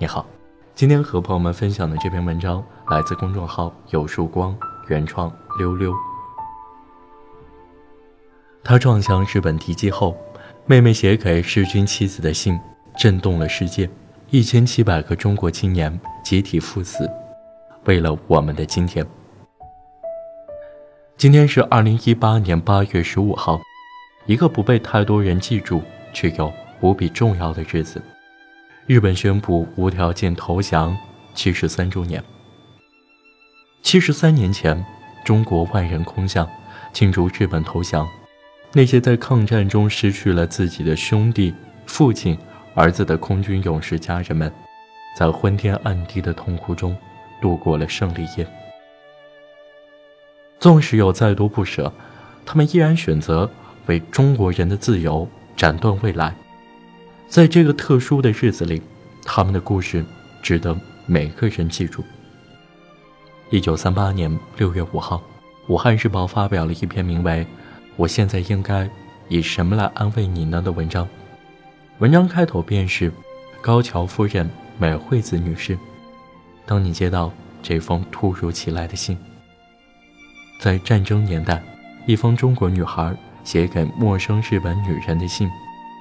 你好，今天和朋友们分享的这篇文章来自公众号“有束光”，原创溜溜。他撞向日本敌机后，妹妹写给日军妻子的信震动了世界，一千七百个中国青年集体赴死，为了我们的今天。今天是二零一八年八月十五号，一个不被太多人记住却又无比重要的日子。日本宣布无条件投降七十三周年。七十三年前，中国万人空巷庆祝日本投降。那些在抗战中失去了自己的兄弟、父亲、儿子的空军勇士家人们，在昏天暗地的痛苦中度过了胜利夜。纵使有再多不舍，他们依然选择为中国人的自由斩断未来。在这个特殊的日子里，他们的故事值得每个人记住。一九三八年六月五号，《武汉日报》发表了一篇名为《我现在应该以什么来安慰你呢》的文章。文章开头便是高桥夫人美惠子女士：“当你接到这封突如其来的信。”在战争年代，一封中国女孩写给陌生日本女人的信，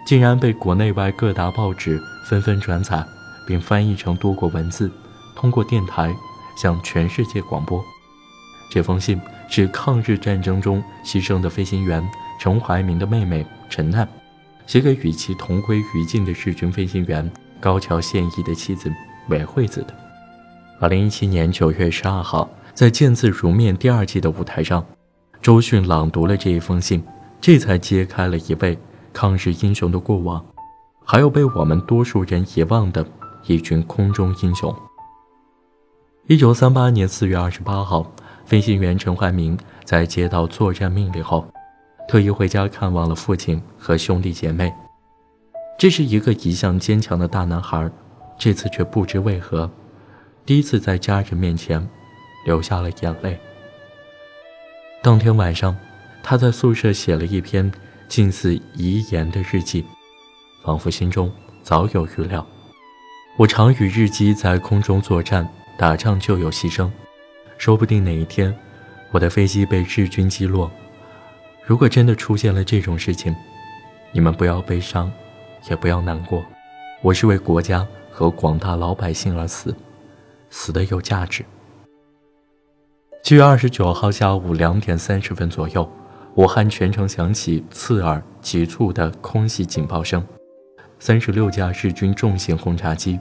竟然被国内外各大报纸纷纷转载，并翻译成多国文字，通过电台向全世界广播。这封信是抗日战争中牺牲的飞行员陈怀民的妹妹陈奈，写给与其同归于尽的日军飞行员高桥宪一的妻子美惠子的。二零一七年九月十二号。在《见字如面》第二季的舞台上，周迅朗读了这一封信，这才揭开了一位抗日英雄的过往，还有被我们多数人遗忘的一群空中英雄。一九三八年四月二十八号，飞行员陈怀民在接到作战命令后，特意回家看望了父亲和兄弟姐妹。这是一个一向坚强的大男孩，这次却不知为何，第一次在家人面前。流下了眼泪。当天晚上，他在宿舍写了一篇近似遗言的日记，仿佛心中早有预料。我常与日机在空中作战，打仗就有牺牲，说不定哪一天，我的飞机被日军击落。如果真的出现了这种事情，你们不要悲伤，也不要难过。我是为国家和广大老百姓而死，死的有价值。七月二十九号下午两点三十分左右，武汉全城响起刺耳急促的空袭警报声。三十六架日军重型轰炸机，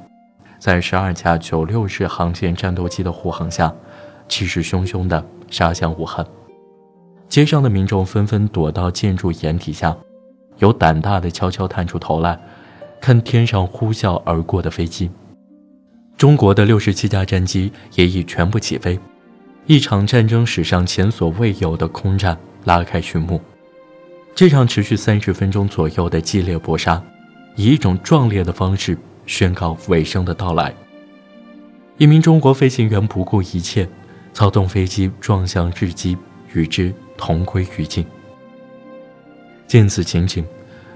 在十二架九六式航线战斗机的护航下，气势汹汹地杀向武汉。街上的民众纷纷躲到建筑掩体下，有胆大的悄悄探出头来，看天上呼啸而过的飞机。中国的六十七架战机也已全部起飞。一场战争史上前所未有的空战拉开序幕。这场持续三十分钟左右的激烈搏杀，以一种壮烈的方式宣告尾声的到来。一名中国飞行员不顾一切，操纵飞机撞向日机，与之同归于尽。见此情景，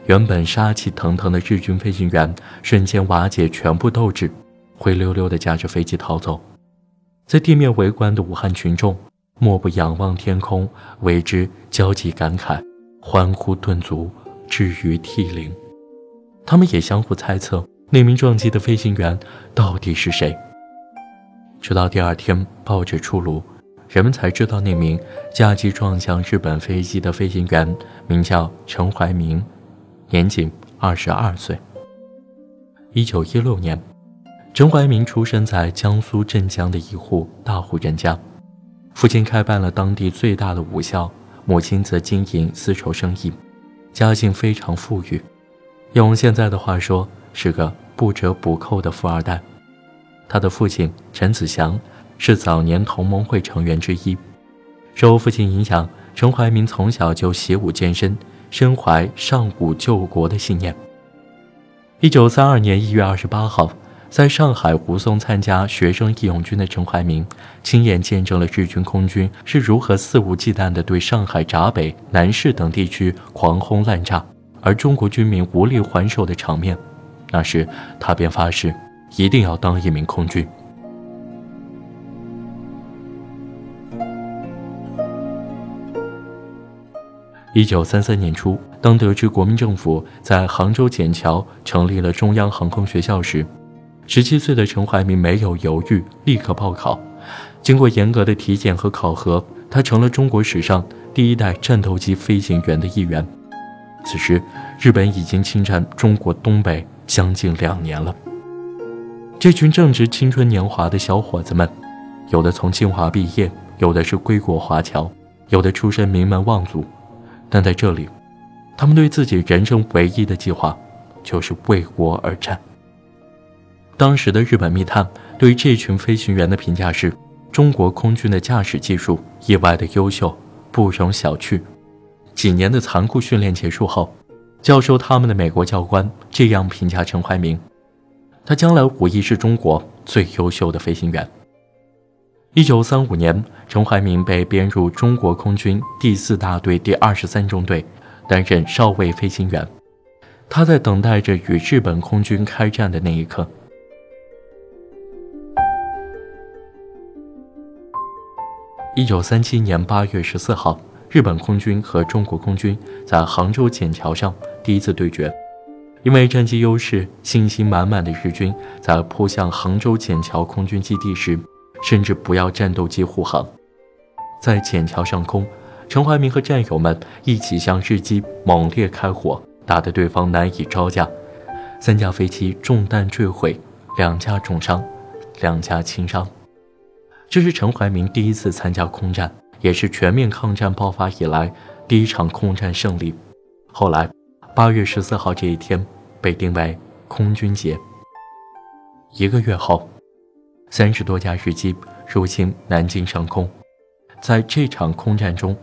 原本杀气腾腾的日军飞行员瞬间瓦解全部斗志，灰溜溜地驾着飞机逃走。在地面围观的武汉群众，莫不仰望天空，为之焦急感慨，欢呼顿足，至于涕零。他们也相互猜测，那名撞击的飞行员到底是谁。直到第二天报纸出炉，人们才知道那名驾机撞向日本飞机的飞行员名叫陈怀民，年仅二十二岁。一九一六年。陈怀民出生在江苏镇江的一户大户人家，父亲开办了当地最大的武校，母亲则经营丝绸生意，家境非常富裕。用现在的话说，是个不折不扣的富二代。他的父亲陈子祥是早年同盟会成员之一。受父亲影响，陈怀民从小就习武健身，身怀上武救国的信念。一九三二年一月二十八号。在上海护送参加学生义勇军的陈怀民，亲眼见证了日军空军是如何肆无忌惮地对上海闸北、南市等地区狂轰滥炸，而中国军民无力还手的场面。那时，他便发誓一定要当一名空军。一九三三年初，当得知国民政府在杭州笕桥成立了中央航空学校时，十七岁的陈怀民没有犹豫，立刻报考。经过严格的体检和考核，他成了中国史上第一代战斗机飞行员的一员。此时，日本已经侵占中国东北将近两年了。这群正值青春年华的小伙子们，有的从清华毕业，有的是归国华侨，有的出身名门望族。但在这里，他们对自己人生唯一的计划，就是为国而战。当时的日本密探对这群飞行员的评价是：中国空军的驾驶技术意外的优秀，不容小觑。几年的残酷训练结束后，教授他们的美国教官这样评价陈怀民：他将来无疑是中国最优秀的飞行员。一九三五年，陈怀民被编入中国空军第四大队第二十三中队，担任少尉飞行员。他在等待着与日本空军开战的那一刻。一九三七年八月十四号，日本空军和中国空军在杭州笕桥上第一次对决。因为战机优势，信心满满的日军在扑向杭州笕桥空军基地时。甚至不要战斗机护航，在笕桥上空，陈怀民和战友们一起向日机猛烈开火，打得对方难以招架。三架飞机中弹坠毁，两架重伤，两架轻伤。这是陈怀民第一次参加空战，也是全面抗战爆发以来第一场空战胜利。后来，八月十四号这一天被定为空军节。一个月后。三十多架日机入侵南京上空，在这场空战中，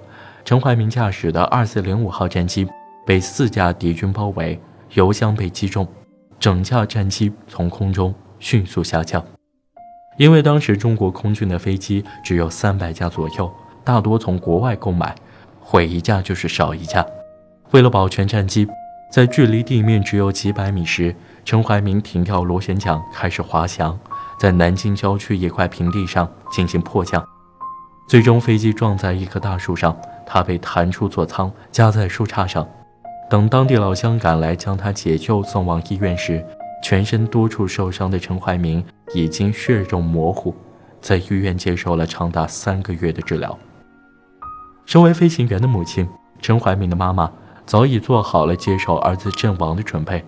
陈怀民驾驶的二四零五号战机被四架敌军包围，油箱被击中，整架战机从空中迅速下降。因为当时中国空军的飞机只有三百架左右，大多从国外购买，毁一架就是少一架。为了保全战机，在距离地面只有几百米时，陈怀民停掉螺旋桨，开始滑翔。在南京郊区一块平地上进行迫降，最终飞机撞在一棵大树上，他被弹出座舱，夹在树杈上。等当地老乡赶来将他解救送往医院时，全身多处受伤的陈怀民已经血肉模糊，在医院接受了长达三个月的治疗。身为飞行员的母亲陈怀民的妈妈早已做好了接受儿子阵亡的准备，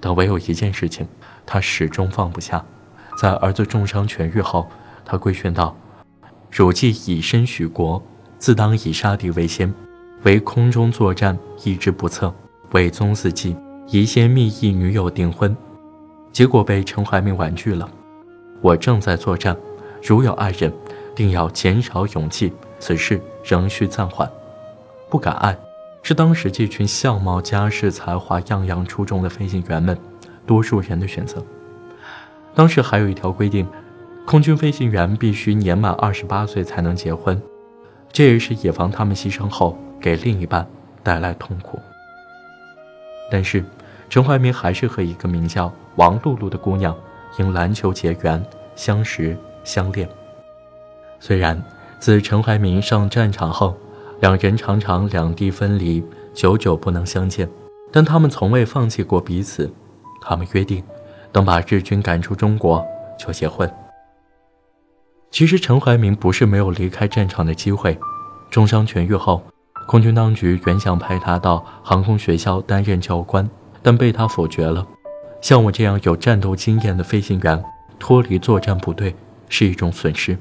但唯有一件事情，她始终放不下。在儿子重伤痊愈后，他规劝道：“汝既以身许国，自当以杀敌为先。为空中作战，意志不测，为宗嗣继，疑先密议女友订婚。”结果被陈怀民婉拒了。我正在作战，如有爱人，定要减少勇气。此事仍需暂缓。不敢爱，是当时这群相貌、家世、才华样样出众的飞行员们，多数人的选择。当时还有一条规定，空军飞行员必须年满二十八岁才能结婚，这也是以防他们牺牲后给另一半带来痛苦。但是，陈怀民还是和一个名叫王露露的姑娘因篮球结缘，相识相恋。虽然自陈怀民上战场后，两人常常两地分离，久久不能相见，但他们从未放弃过彼此。他们约定。等把日军赶出中国，就结婚。其实陈怀民不是没有离开战场的机会，重伤痊愈后，空军当局原想派他到航空学校担任教官，但被他否决了。像我这样有战斗经验的飞行员，脱离作战部队是一种损失。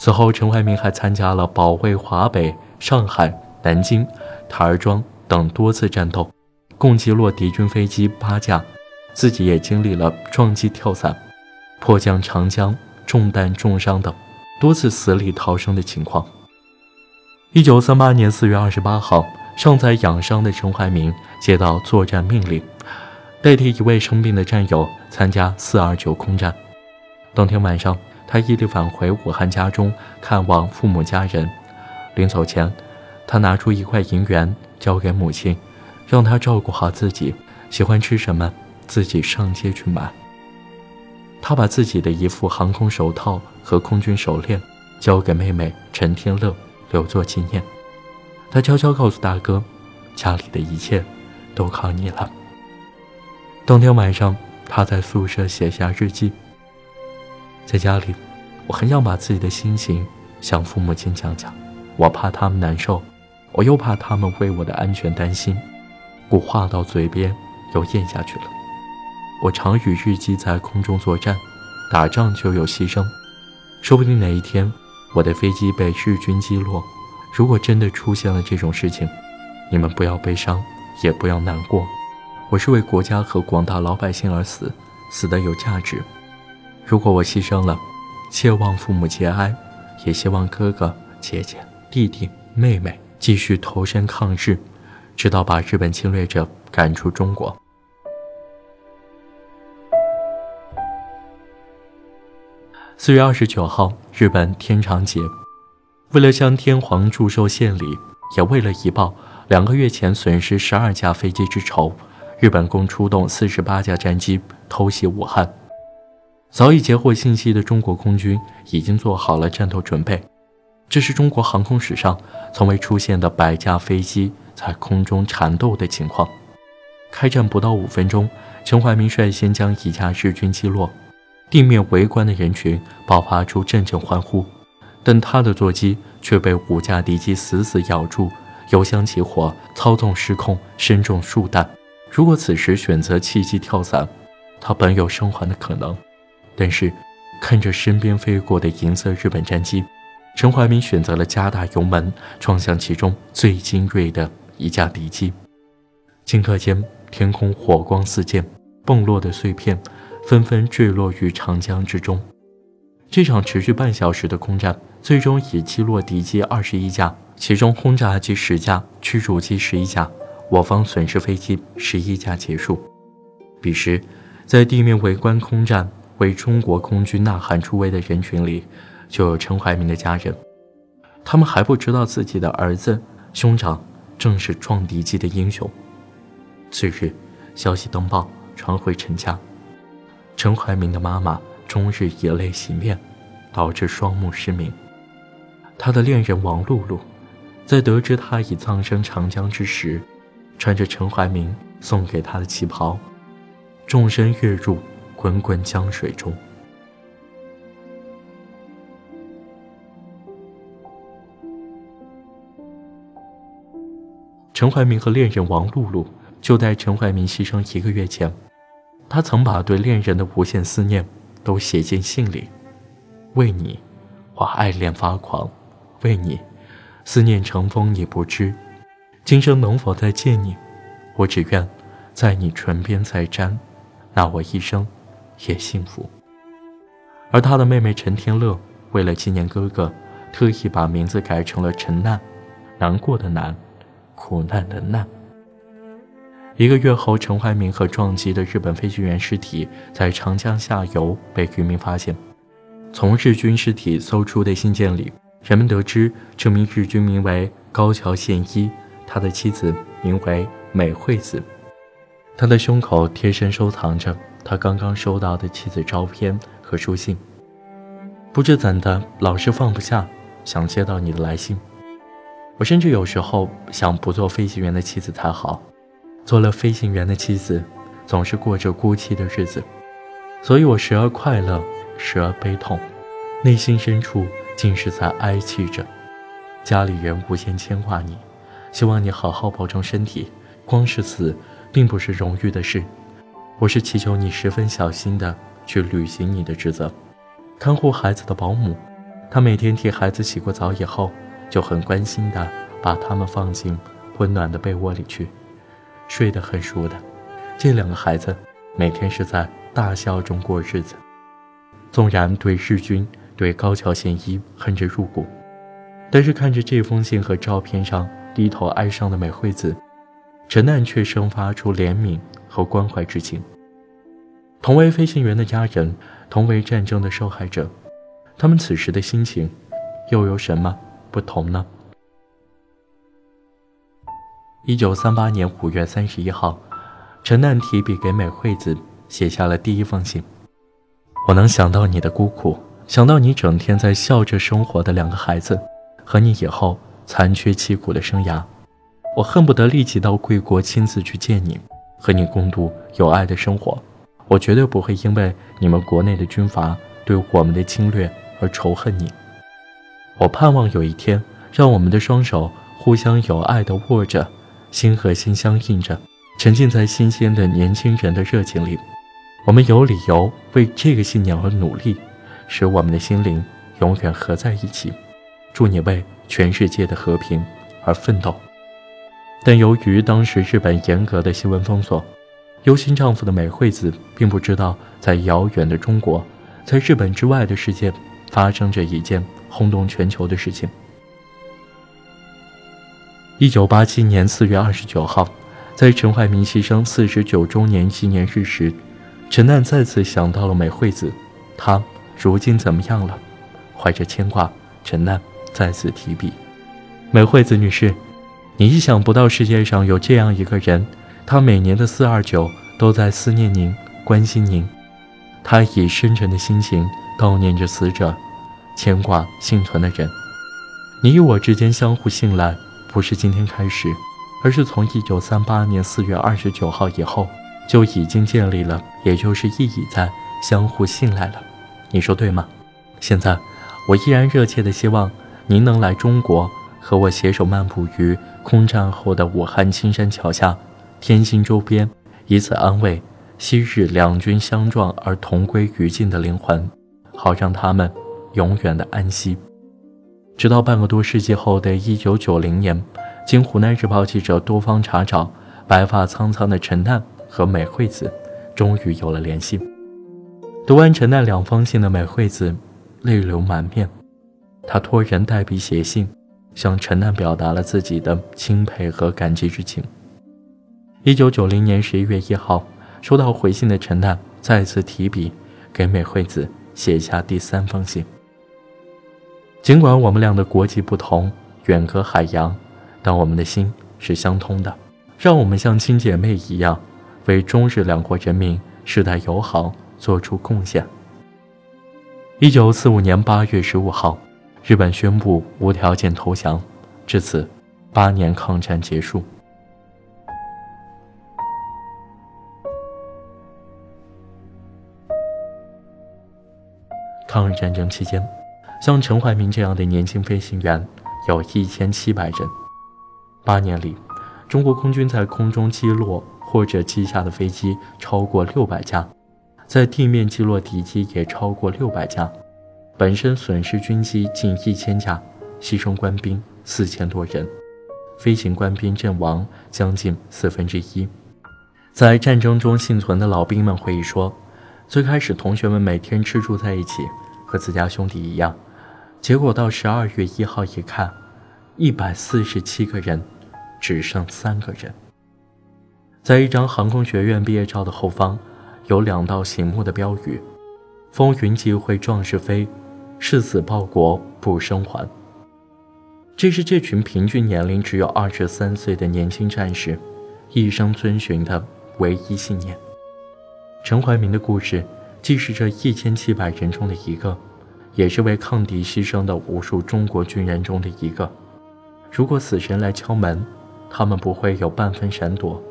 此后，陈怀民还参加了保卫华北、上海、南京、台儿庄等多次战斗，共击落敌军飞机八架。自己也经历了撞击、跳伞、迫降长江、中弹重伤等多次死里逃生的情况。一九三八年四月二十八号，尚在养伤的陈怀民接到作战命令，代替一位生病的战友参加四二九空战。当天晚上，他毅力返回武汉家中看望父母家人。临走前，他拿出一块银元交给母亲，让她照顾好自己，喜欢吃什么。自己上街去买。他把自己的一副航空手套和空军手链交给妹妹陈天乐留作纪念。他悄悄告诉大哥：“家里的一切都靠你了。”当天晚上，他在宿舍写下日记。在家里，我很想把自己的心情向父母亲讲讲，我怕他们难受，我又怕他们为我的安全担心。我话到嘴边，又咽下去了。我常与日记在空中作战，打仗就有牺牲，说不定哪一天我的飞机被日军击落。如果真的出现了这种事情，你们不要悲伤，也不要难过。我是为国家和广大老百姓而死，死的有价值。如果我牺牲了，切望父母节哀，也希望哥哥姐姐、弟弟妹妹继续投身抗日，直到把日本侵略者赶出中国。四月二十九号，日本天长节，为了向天皇祝寿献礼，也为了以报两个月前损失十二架飞机之仇。日本共出动四十八架战机偷袭武汉。早已截获信息的中国空军已经做好了战斗准备。这是中国航空史上从未出现的百架飞机在空中缠斗的情况。开战不到五分钟，陈怀民率先将一架日军击落，地面围观的人群爆发出阵阵欢呼。但他的座机却被五架敌机死死咬住，油箱起火，操纵失控，身中数弹。如果此时选择弃机跳伞，他本有生还的可能。但是，看着身边飞过的银色日本战机，陈怀民选择了加大油门，撞向其中最精锐的一架敌机。顷刻间，天空火光四溅，崩落的碎片纷纷坠落于长江之中。这场持续半小时的空战，最终以击落敌机二十一架，其中轰炸机十架，驱逐机十一架。我方损失飞机十一架结束。彼时，在地面围观空战、为中国空军呐喊助威的人群里，就有陈怀民的家人。他们还不知道自己的儿子、兄长正是撞敌机的英雄。次日，消息登报传回陈家，陈怀民的妈妈终日以泪洗面，导致双目失明。他的恋人王露露，在得知他已葬身长江之时，穿着陈怀民送给他的旗袍，纵身跃入滚滚江水中。陈怀民和恋人王露露就在陈怀民牺牲一个月前，他曾把对恋人的无限思念都写进信里：“为你，我爱恋发狂；为你，思念成风，你不知。”今生能否再见你？我只愿在你唇边再沾，那我一生也幸福。而他的妹妹陈天乐为了纪念哥哥，特意把名字改成了陈难，难过的难，苦难的难。一个月后，陈怀民和撞击的日本飞行员尸体在长江下游被渔民发现。从日军尸体搜出的信件里，人们得知这名日军名为高桥宪一。他的妻子名为美惠子，他的胸口贴身收藏着他刚刚收到的妻子照片和书信。不知怎的，老是放不下，想接到你的来信。我甚至有时候想不做飞行员的妻子才好，做了飞行员的妻子，总是过着孤寂的日子，所以我时而快乐，时而悲痛，内心深处竟是在哀泣着，家里人无限牵挂你。希望你好好保重身体。光是死，并不是容易的事。我是祈求你十分小心的去履行你的职责。看护孩子的保姆，她每天替孩子洗过澡以后，就很关心的把他们放进温暖的被窝里去，睡得很熟的。这两个孩子每天是在大笑中过日子。纵然对日军、对高桥贤一恨之入骨，但是看着这封信和照片上。低头哀伤的美惠子，陈难却生发出怜悯和关怀之情。同为飞行员的家人，同为战争的受害者，他们此时的心情又有什么不同呢？一九三八年五月三十一号，陈难提笔给美惠子写下了第一封信。我能想到你的孤苦，想到你整天在笑着生活的两个孩子，和你以后残缺凄苦的生涯。我恨不得立即到贵国亲自去见你，和你共度有爱的生活。我绝对不会因为你们国内的军阀对我们的侵略而仇恨你。我盼望有一天，让我们的双手互相有爱地握着，心和心相印着，沉浸在新鲜的年轻人的热情里。我们有理由为这个信念而努力，使我们的心灵永远合在一起。祝你为全世界的和平而奋斗。但由于当时日本严格的新闻封锁，忧心丈夫的美惠子并不知道，在遥远的中国，在日本之外的世界，发生着一件轰动全球的事情。一九八七年四月二十九号，在陈怀民牺牲四十九周年纪念日时，陈难再次想到了美惠子，她如今怎么样了？怀着牵挂，陈楠再次提笔：“美惠子女士。”你意想不到世界上有这样一个人，他每年的四二九都在思念您、关心您，他以深沉的心情悼念着死者，牵挂幸存的人。你与我之间相互信赖，不是今天开始，而是从一九三八年四月二十九号以后就已经建立了，也就是意义在相互信赖了。你说对吗？现在，我依然热切的希望您能来中国。和我携手漫步于空战后的武汉青山桥下、天津周边，以此安慰昔日两军相撞而同归于尽的灵魂，好让他们永远的安息。直到半个多世纪后的一九九零年，经湖南日报记者多方查找，白发苍苍的陈旦和美惠子终于有了联系。读完陈奈两封信的美惠子泪流满面，她托人代笔写信。向陈奈表达了自己的钦佩和感激之情。一九九零年十一月一号，收到回信的陈奈再次提笔给美惠子写下第三封信。尽管我们俩的国籍不同，远隔海洋，但我们的心是相通的。让我们像亲姐妹一样，为中日两国人民世代友好做出贡献。一九四五年八月十五号。日本宣布无条件投降，至此，八年抗战结束。抗日战争期间，像陈怀民这样的年轻飞行员有一千七百人。八年里，中国空军在空中击落或者击下的飞机超过六百架，在地面击落敌机也超过六百架。本身损失军机近一千架，牺牲官兵四千多人，飞行官兵阵亡将近四分之一。在战争中幸存的老兵们回忆说：“最开始同学们每天吃住在一起，和自家兄弟一样。结果到十二月一号一看，一百四十七个人，只剩三个人。”在一张航空学院毕业照的后方，有两道醒目的标语：“风云际会，壮士飞。”誓死报国不生还。这是这群平均年龄只有二十三岁的年轻战士一生遵循的唯一信念。陈怀民的故事，既是这一千七百人中的一个，也是为抗敌牺牲的无数中国军人中的一个。如果死神来敲门，他们不会有半分闪躲，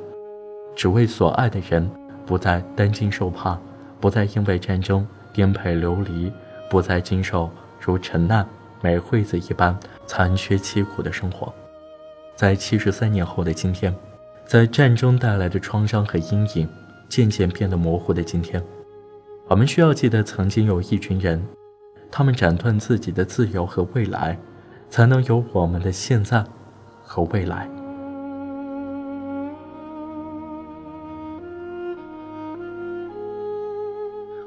只为所爱的人不再担惊受怕，不再因为战争颠沛流离。不再经受如陈难、美惠子一般残缺凄苦的生活，在七十三年后的今天，在战争带来的创伤和阴影渐渐变得模糊的今天，我们需要记得，曾经有一群人，他们斩断自己的自由和未来，才能有我们的现在和未来。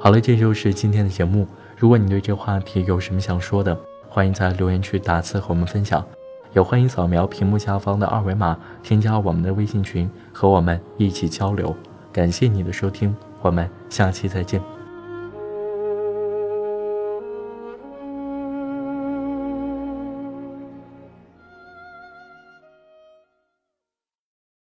好了，这就是今天的节目。如果你对这话题有什么想说的，欢迎在留言区打字和我们分享，也欢迎扫描屏幕下方的二维码添加我们的微信群，和我们一起交流。感谢你的收听，我们下期再见。